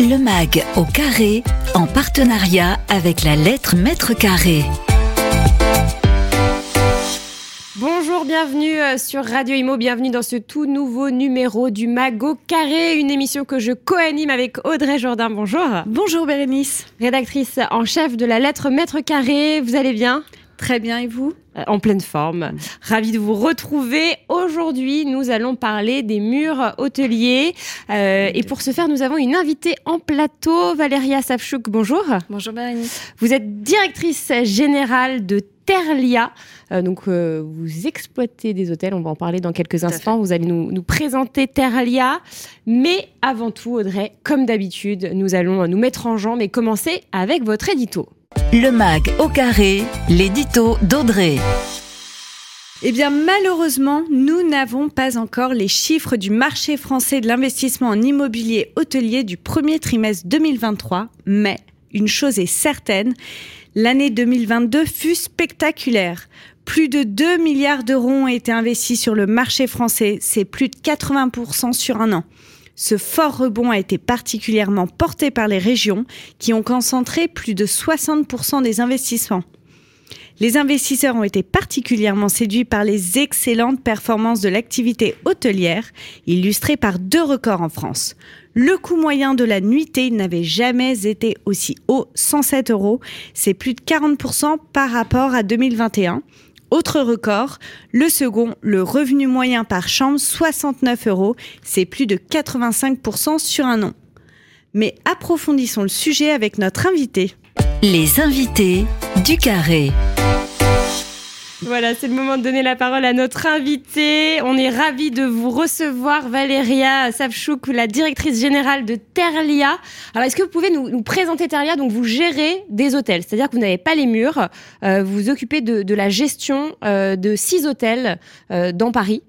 Le MAG au carré, en partenariat avec la lettre mètre carré. Bonjour, bienvenue euh, sur Radio Imo, bienvenue dans ce tout nouveau numéro du MAG au carré, une émission que je co-anime avec Audrey Jourdain. Bonjour. Bonjour Bérénice. Rédactrice en chef de la lettre mètre carré, vous allez bien? Très bien, et vous Euh, En pleine forme. Ravi de vous retrouver. Aujourd'hui, nous allons parler des murs hôteliers. Euh, et pour ce faire, nous avons une invitée en plateau, Valéria Savchouk. Bonjour. Bonjour Bérénice. Vous êtes directrice générale de Terlia. Euh, donc, euh, vous exploitez des hôtels. On va en parler dans quelques instants. Vous allez nous, nous présenter Terlia. Mais avant tout, Audrey, comme d'habitude, nous allons nous mettre en jambe et commencer avec votre édito. Le MAG au carré, l'édito d'Audrey. Eh bien, malheureusement, nous n'avons pas encore les chiffres du marché français de l'investissement en immobilier hôtelier du premier trimestre 2023, mais une chose est certaine, l'année 2022 fut spectaculaire. Plus de 2 milliards d'euros ont été investis sur le marché français, c'est plus de 80% sur un an. Ce fort rebond a été particulièrement porté par les régions qui ont concentré plus de 60% des investissements. Les investisseurs ont été particulièrement séduits par les excellentes performances de l'activité hôtelière, illustrées par deux records en France. Le coût moyen de la nuitée n'avait jamais été aussi haut, 107 euros. C'est plus de 40% par rapport à 2021. Autre record, le second, le revenu moyen par chambre, 69 euros. C'est plus de 85% sur un an. Mais approfondissons le sujet avec notre invité. Les invités du carré. Voilà, c'est le moment de donner la parole à notre invité. On est ravis de vous recevoir, Valéria Savchouk, la directrice générale de Terlia. Alors, est-ce que vous pouvez nous, nous présenter Terlia? Donc, vous gérez des hôtels, c'est-à-dire que vous n'avez pas les murs. euh, vous vous occupez de, de la gestion euh, de six hôtels euh, dans Paris.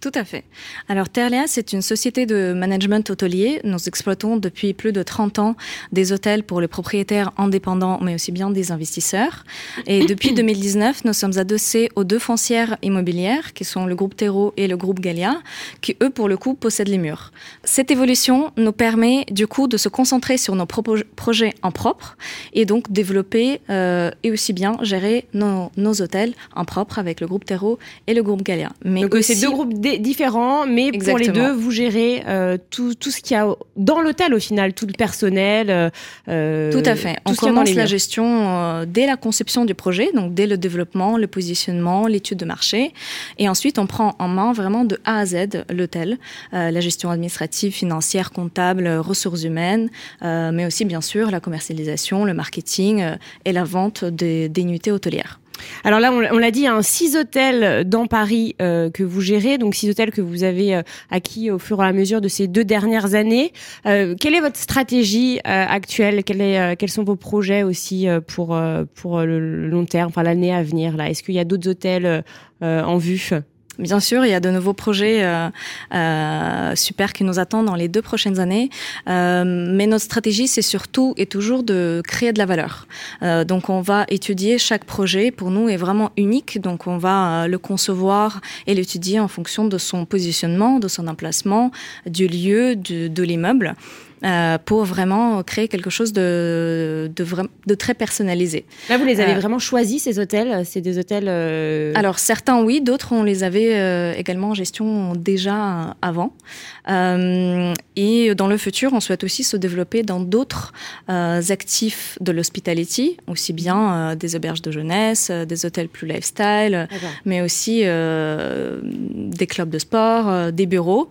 Tout à fait. Alors Terlia, c'est une société de management hôtelier. Nous exploitons depuis plus de 30 ans des hôtels pour les propriétaires indépendants, mais aussi bien des investisseurs. Et depuis 2019, nous sommes adossés aux deux foncières immobilières, qui sont le groupe Terreau et le groupe Galia, qui eux, pour le coup, possèdent les murs. Cette évolution nous permet du coup de se concentrer sur nos projets en propre et donc développer euh, et aussi bien gérer nos, nos hôtels en propre avec le groupe Terreau et le groupe Galia. Mais Donc, euh, aussi, c'est deux groupes différents, mais pour les deux, vous gérez euh, tout, tout ce qu'il y a dans l'hôtel au final, tout le personnel. euh, euh, Tout à fait. tout On commence la gestion dès la conception du projet, donc dès le développement, le positionnement, l'étude de marché. Et ensuite, on prend en main vraiment de A à Z l'hôtel, la gestion administrative, financière, comptable, ressources humaines, mais aussi bien sûr la commercialisation, le marketing et la vente des, des hôtelières. Alors là, on, l'a dit, un six hôtels dans Paris euh, que vous gérez, donc six hôtels que vous avez euh, acquis au fur et à mesure de ces deux dernières années. Euh, quelle est votre stratégie euh, actuelle? Est, euh, Quels sont vos projets aussi euh, pour pour le long terme, enfin l'année à venir là? Est-ce qu'il y a d'autres hôtels en vue? Bien sûr, il y a de nouveaux projets euh, euh, super qui nous attendent dans les deux prochaines années. Euh, mais notre stratégie, c'est surtout et toujours de créer de la valeur. Donc, on va étudier chaque projet. Pour nous, est vraiment unique. Donc, on va le concevoir et l'étudier en fonction de son positionnement, de son emplacement, du lieu, du- de l'immeuble. Euh, pour vraiment créer quelque chose de, de, de très personnalisé. Là, vous les avez Euh, vraiment choisis ces hôtels? C'est des hôtels euh, Alors certains oui, d'autres on les avait euh, également en gestion déjà avant. Euh, et dans le futur, on souhaite aussi se développer dans d'autres euh, actifs de l'hospitality, aussi bien euh, des auberges de jeunesse, euh, des hôtels plus lifestyle, D'accord. mais aussi euh, des clubs de sport, euh, des bureaux.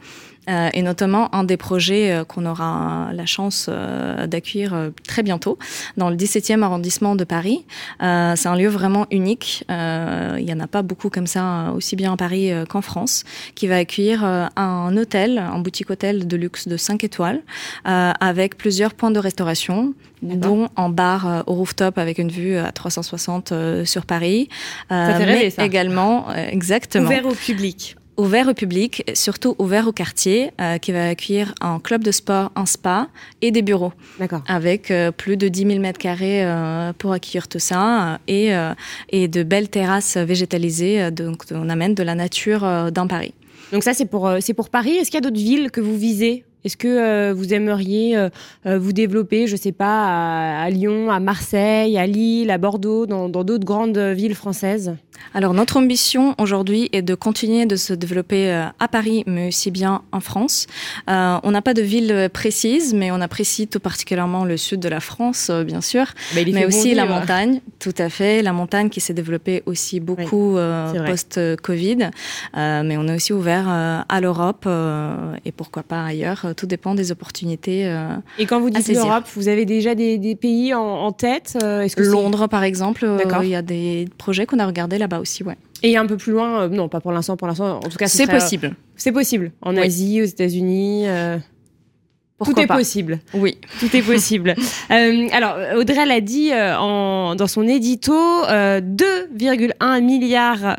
Euh, et notamment un des projets euh, qu'on aura la chance euh, d'accueillir très bientôt dans le 17e arrondissement de Paris. C'est un lieu vraiment unique. Il n'y en a pas beaucoup comme ça, aussi bien à Paris qu'en France, qui va accueillir un hôtel, un boutique hôtel de luxe de 5 étoiles, avec plusieurs points de restauration, dont en bar au rooftop avec une vue à 360 euh, sur Paris. Ça fait rêver, mais ça. également, exactement Ouvert au public. Ouvert au public, surtout ouvert au quartier, euh, qui va accueillir un club de sport, un spa et des bureaux, D'accord. avec euh, plus de 10 000 mètres carrés euh, pour accueillir tout ça, euh, et, euh, et de belles terrasses végétalisées. donc on amène de la nature dans Paris. Donc ça, c'est pour, c'est pour Paris. Est-ce qu'il y a d'autres villes que vous visez Est-ce que vous aimeriez vous développer, je ne sais pas, à, Lyon, à Marseille, à Lille, à Bordeaux, dans d'autres grandes villes françaises? Alors notre ambition aujourd'hui est de continuer de se développer euh, à Paris, mais aussi bien en France. Euh, on n'a pas de ville précise, mais on apprécie tout particulièrement le sud de la France, euh, bien sûr, mais, aussi la montagne, tout à fait. La montagne qui s'est développée aussi beaucoup post-Covid, mais on est aussi ouvert à l'Europe et pourquoi pas ailleurs. Tout dépend des opportunités. et quand vous dites l'Europe, vous avez déjà des, pays en, tête Londres, par exemple. Il y a des projets qu'on a regardés là bas aussi, ouais. Et un peu plus loin, euh, non, pas pour l'instant, pour l'instant, en tout cas, c'est possible. c'est possible. En Asie, aux États-Unis. Euh, tout est possible. Oui. Tout est possible. Euh, alors, Audrey l'a dit en, dans son édito, 2,1 milliards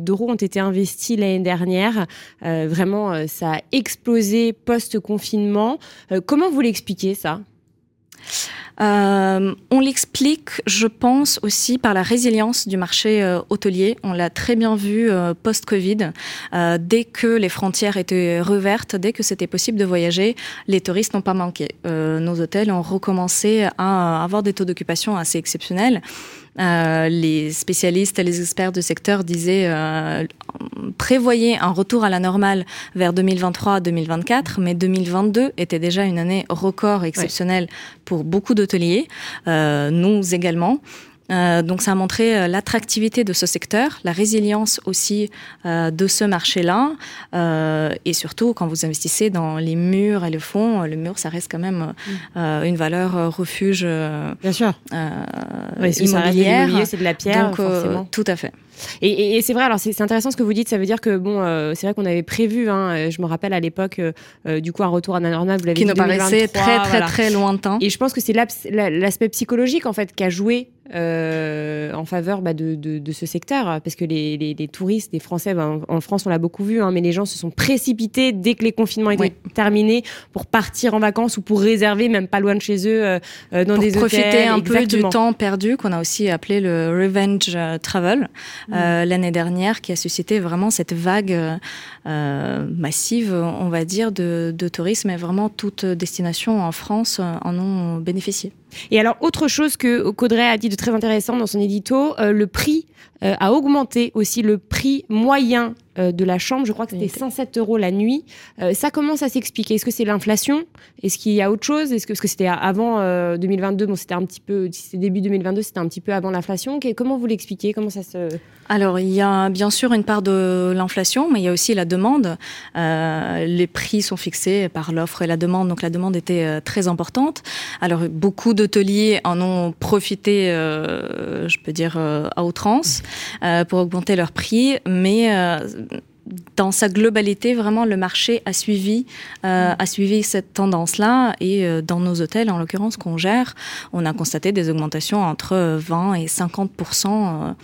d'euros ont été investis l'année dernière. vraiment, ça a explosé post-confinement. comment vous l'expliquez, ça? Euh, on l'explique, je pense, aussi par la résilience du marché euh, hôtelier. On l'a très bien vu euh, post-Covid. dès que les frontières étaient revertes, dès que c'était possible de voyager, les touristes n'ont pas manqué. nos hôtels ont recommencé à avoir des taux d'occupation assez exceptionnels. Euh, les spécialistes et les experts du secteur disaient euh, prévoyez un retour à la normale vers 2023-2024, mais 2022 était déjà une année record exceptionnelle pour beaucoup d'hôteliers, euh, nous également. Euh, donc ça a montré euh, l'attractivité de ce secteur, la résilience aussi euh, de ce marché-là, et surtout quand vous investissez dans les murs et le fond, le mur ça reste quand même mm. une valeur refuge. Bien sûr. Oui, immobilière. C'est de la pierre. Donc, tout à fait. Et, c'est vrai, alors c'est intéressant ce que vous dites, ça veut dire que, bon, c'est vrai qu'on avait prévu, hein, je me rappelle à l'époque, du coup, un retour à la normale, vous l'avez Qui nous paraissait très, très, très lointain. Et je pense que c'est l'aspect psychologique, en fait, qui a joué euh, en faveur bah, de, de, ce secteur, parce que les, les, touristes, les Français, bah, en, France on l'a beaucoup vu, hein, mais les gens se sont précipités dès que les confinements étaient terminés pour partir en vacances ou pour réserver, même pas loin de chez eux, euh, euh, dans des profiter hôtels. un peu du temps perdu qu'on a aussi appelé le revenge travel mmh. l'année dernière, qui a suscité vraiment cette vague massive, on va dire, de, de tourisme, et vraiment toutes destinations en France en ont bénéficié. Et alors, autre chose que Caudray a dit de très intéressant dans son édito, euh, le prix euh, a augmenté aussi, le prix moyen euh, de la chambre. Je crois que c'était 107 euros la nuit. ça commence à s'expliquer. Est-ce que c'est l'inflation? Est-ce qu'il y a autre chose? Est-ce que parce que c'était avant 2022 Bon, c'était un petit peu, c'était début 2022, c'était un petit peu avant l'inflation. Comment vous l'expliquez? Comment ça se Alors, il y a bien sûr une part de l'inflation, mais il y a aussi la demande. les prix sont fixés par l'offre et la demande, donc la demande était très importante. Alors, beaucoup d'hôteliers en ont profité, euh, je peux dire, euh, à outrance euh, pour augmenter leurs prix, mais dans sa globalité, vraiment, le marché a suivi, a suivi cette tendance-là. Et dans nos hôtels, en l'occurrence, qu'on gère, on a constaté des augmentations entre 20 et 50%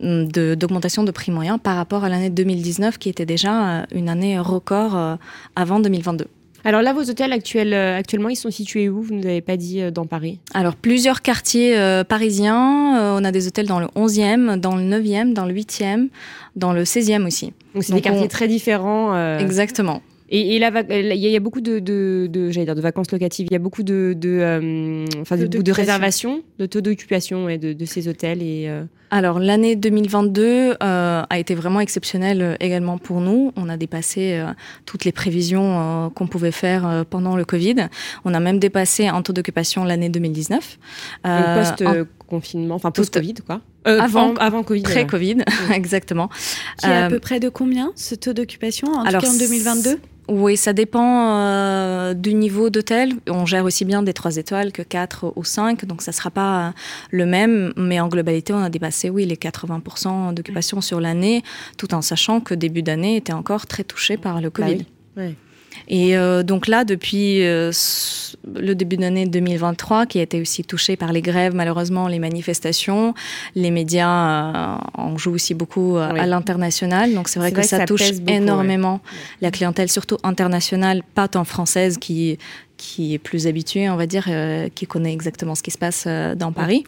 d'augmentation de, prix moyen par rapport à l'année 2019, qui était déjà une année record avant 2022. Alors là, vos hôtels actuels, euh, actuellement, ils sont situés où? Vous ne nous avez pas dit euh, dans Paris? Alors, plusieurs quartiers euh, parisiens. on a des hôtels dans le 11e, dans le 9e, dans le 8e, dans le 16e aussi. Donc, c'est des quartiers très différents. Exactement. Et, là, il y, a beaucoup de, de, de j'allais dire, de vacances locatives. Il y a beaucoup de, de, enfin, de, de, réservations, de taux d'occupation de, ces hôtels. Et, Alors, l'année 2022 euh, a été vraiment exceptionnelle euh, également pour nous. On a dépassé euh, toutes les prévisions qu'on pouvait faire pendant le Covid. On a même dépassé un taux d'occupation l'année 2019. Post-confinement, enfin post-Covid, quoi. avant, avant Covid. Pré-Covid, exactement. Qui est à peu près de combien ce taux d'occupation en, en 2022 oui, ça dépend euh, du niveau d'hôtel. On gère aussi bien des 3 étoiles que 4 ou 5, donc ça ne sera pas le même. Mais en globalité, on a dépassé oui, les 80% d'occupation sur l'année, tout en sachant que début d'année était encore très touché par le bah Covid. oui. Et euh, donc là, depuis euh, le début d'année 2023, qui a été aussi touché par les grèves, malheureusement, les manifestations, les médias euh, en jouent aussi beaucoup à l'international. Donc c'est vrai que ça, touche énormément la clientèle, surtout internationale, pas tant française, qui qui est plus habitué, on va dire, euh, qui connaît exactement ce qui se passe euh, dans Paris.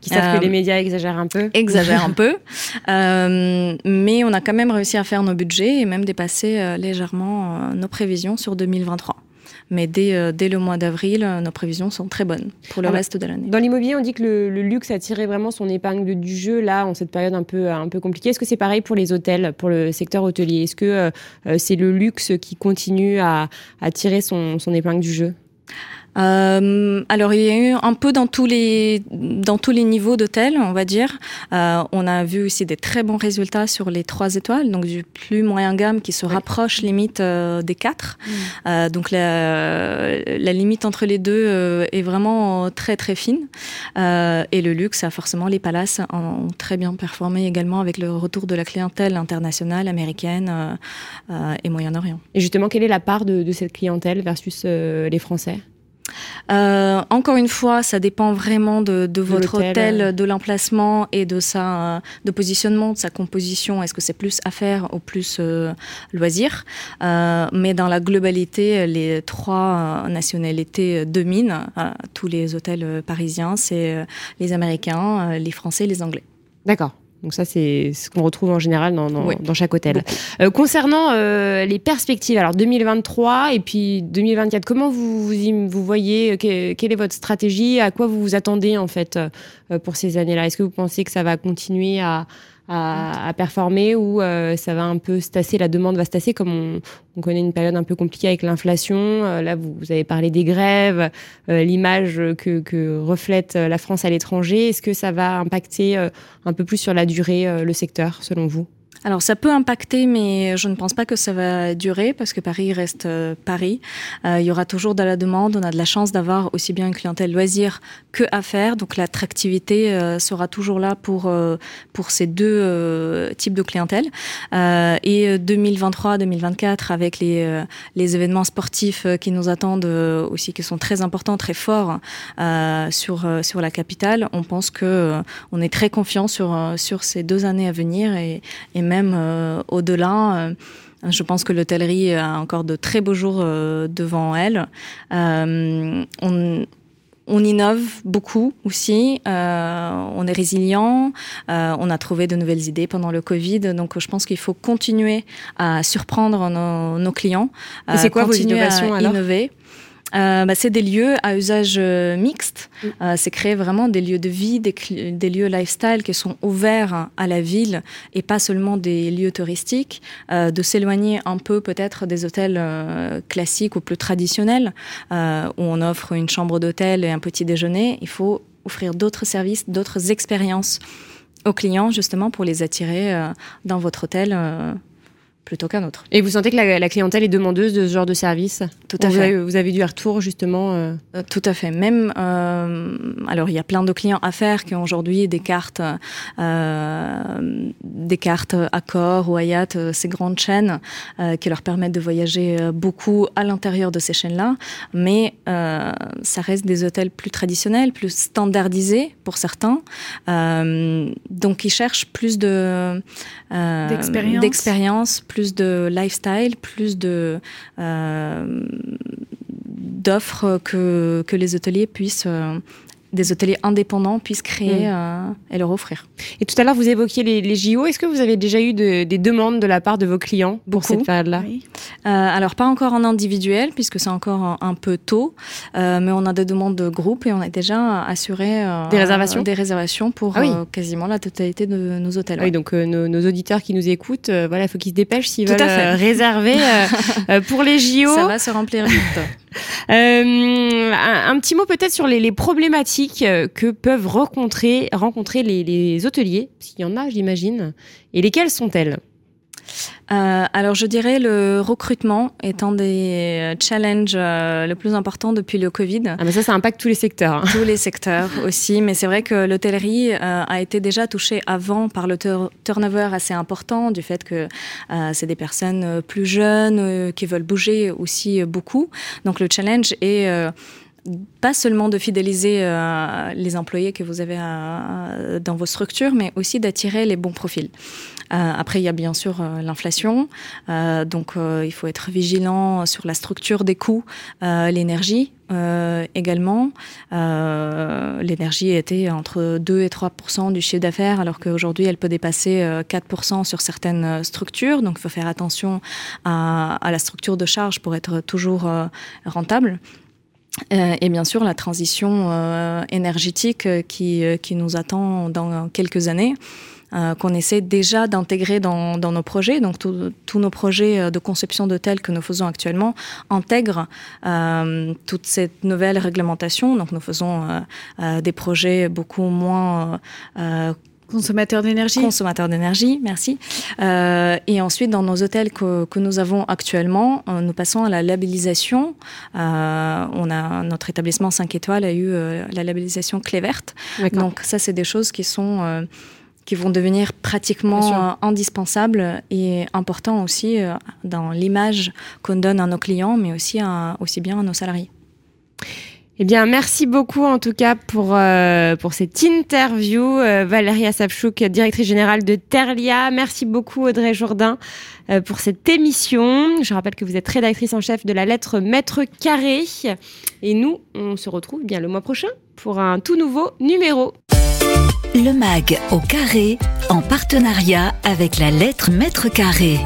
Qui savent que les euh, médias exagèrent un peu. Exagèrent un peu. mais on a quand même réussi à faire nos budgets et même dépasser légèrement nos prévisions sur 2023. Mais dès, dès le mois d'avril, nos prévisions sont très bonnes pour le reste de l'année. Dans l'immobilier, on dit que le, luxe a tiré vraiment son épingle du jeu là, en cette période un peu, un peu compliquée. Est-ce que c'est pareil pour les hôtels, pour le secteur hôtelier? Est-ce que c'est le luxe qui continue à, à tirer son, son épingle du jeu? Euh, alors il y a eu un peu dans tous les dans tous les niveaux d'hôtels, on va dire. Euh, on a vu aussi des très bons résultats sur les trois étoiles, donc du plus moyen gamme qui se rapproche limite euh, des quatre. Mm. Donc la, la, limite entre les deux est vraiment très très fine. et le luxe, a forcément les palaces ont très bien performé également avec le retour de la clientèle internationale, américaine et Moyen-Orient. Et justement, quelle est la part de, de cette clientèle versus les Français? Euh, encore une fois, ça dépend vraiment de, votre hôtel, de l'emplacement et de sa de positionnement, de sa composition. Est-ce que c'est plus affaires ou plus euh, loisirs? Euh, Mais dans la globalité, les trois nationalités dominent tous les hôtels parisiens. C'est les Américains, les Français, les Anglais. D'accord. Donc ça, c'est ce qu'on retrouve en général dans, dans, chaque hôtel. Euh, concernant euh, les perspectives, alors 2023 et puis 2024, comment vous vous, vous voyez euh, Quelle est votre stratégie À quoi vous vous attendez en fait pour ces années-là? Est-ce que vous pensez que ça va continuer à, à, performer ou euh, ça va un peu se tasser, la demande va se tasser comme on, on connaît une période un peu compliquée avec l'inflation. Euh, là, vous, vous, avez parlé des grèves, euh, l'image que, que, reflète la France à l'étranger. Est-ce que ça va impacter un peu plus sur la durée le secteur, selon vous? Alors ça peut impacter, mais je ne pense pas que ça va durer parce que Paris reste euh, Paris. Euh, il y aura toujours de la demande. On a de la chance d'avoir aussi bien une clientèle loisir que affaires, donc l'attractivité euh, sera toujours là pour pour ces deux types de clientèle. et 2023-2024 avec les les événements sportifs qui nous attendent aussi, qui sont très importants, très forts sur sur la capitale, on pense que on est très confiant sur sur ces deux années à venir et, même euh, au-delà. Euh, je pense que l'hôtellerie a encore de très beaux jours euh, devant elle. on, on innove beaucoup aussi, on est résilient, on a trouvé de nouvelles idées pendant le Covid, donc je pense qu'il faut continuer à surprendre nos, clients. c'est quoi vos innovations à innover. Euh, bah, c'est des lieux à usage euh, mixte. Mm. Euh, c'est créer vraiment des lieux de vie, des, des, lieux lifestyle qui sont ouverts à la ville et pas seulement des lieux touristiques. de s'éloigner un peu peut-être des hôtels classiques ou plus traditionnels où on offre une chambre d'hôtel et un petit déjeuner. Il faut offrir d'autres services, d'autres expériences aux clients justement pour les attirer dans votre hôtel plutôt qu'un autre. Et vous sentez que la, clientèle est demandeuse de ce genre de service Tout à fait. vous avez du retour justement euh euh, Tout à fait. Même, euh, alors il y a plein de clients à faire qui ont aujourd'hui des cartes, des cartes Accor ou Hayat, ces grandes chaînes qui leur permettent de voyager beaucoup à l'intérieur de ces chaînes-là. Mais ça reste des hôtels plus traditionnels, plus standardisés pour certains. donc ils cherchent plus de d'expérience, plus de lifestyle, plus de euh, d'offres que, que les hôteliers puissent euh, des hôteliers indépendants puissent créer mm. euh, et leur offrir. Et tout à l'heure, vous évoquiez les, JO. Est-ce que vous avez déjà eu des demandes de la part de vos clients pour cette période-là? Euh, Alors, pas encore en individuel, puisque c'est encore un, peu tôt, euh, mais on a des demandes de groupe et on a déjà assuré des réservations? Des réservations pour ah quasiment la totalité de nos hôtels. Oui, donc nos, auditeurs qui nous écoutent, voilà, il faut qu'ils se dépêchent s'ils veulent réserver pour les JO. Ça va se remplir vite. Euh, un, petit mot peut-être sur les, problématiques euh, que peuvent rencontrer, rencontrer les, les hôteliers, s'il y en a, j'imagine, et lesquelles sont-elles? Euh, alors je dirais le recrutement est un des challenges euh, le plus important depuis le Covid. Ah mais ça, ça impacte tous les secteurs. Hein. Tous les secteurs aussi, mais c'est vrai que l'hôtellerie euh, a été déjà touchée avant par le turnover assez important du fait que euh, c'est des personnes plus jeunes qui veulent bouger aussi beaucoup. Donc le challenge est pas seulement de fidéliser les employés que vous avez dans vos structures, mais aussi d'attirer les bons profils. Après, il y a bien sûr l'inflation, donc il faut être vigilant sur la structure des coûts, l'énergie, euh, également. Euh, l'énergie était entre 2 et 3% du chiffre d'affaires, alors qu'aujourd'hui, elle peut dépasser 4% euh, sur certaines structures. Donc, il faut faire attention à, la structure de charge pour être toujours rentable. et bien sûr, la transition énergétique qui nous attend dans quelques années. Euh, qu'on essaie déjà d'intégrer dans, nos projets. Donc tous nos projets euh, de conception d'hôtels que nous faisons actuellement intègrent euh, toute cette nouvelle réglementation. Donc nous faisons des projets beaucoup moins Consommateurs d'énergie. Consommateurs d'énergie, merci. et ensuite, dans nos hôtels que, nous avons actuellement, nous passons à la labellisation. on a notre établissement 5 étoiles a eu la labellisation clé verte. Donc ça, c'est des choses qui sont qui vont devenir pratiquement euh, indispensables et importants aussi euh, dans l'image qu'on donne à nos clients, mais aussi, aussi bien à nos salariés. Eh bien, merci beaucoup en tout cas pour, euh, pour cette interview. Valérie Asapchouk, directrice générale de Terlia. Merci beaucoup Audrey Jourdain pour cette émission. Je rappelle que vous êtes rédactrice en chef de la lettre Maître Carré. Et nous, on se retrouve bien le mois prochain pour un tout nouveau numéro. Le MAG au carré, en partenariat avec la lettre Maître Carré.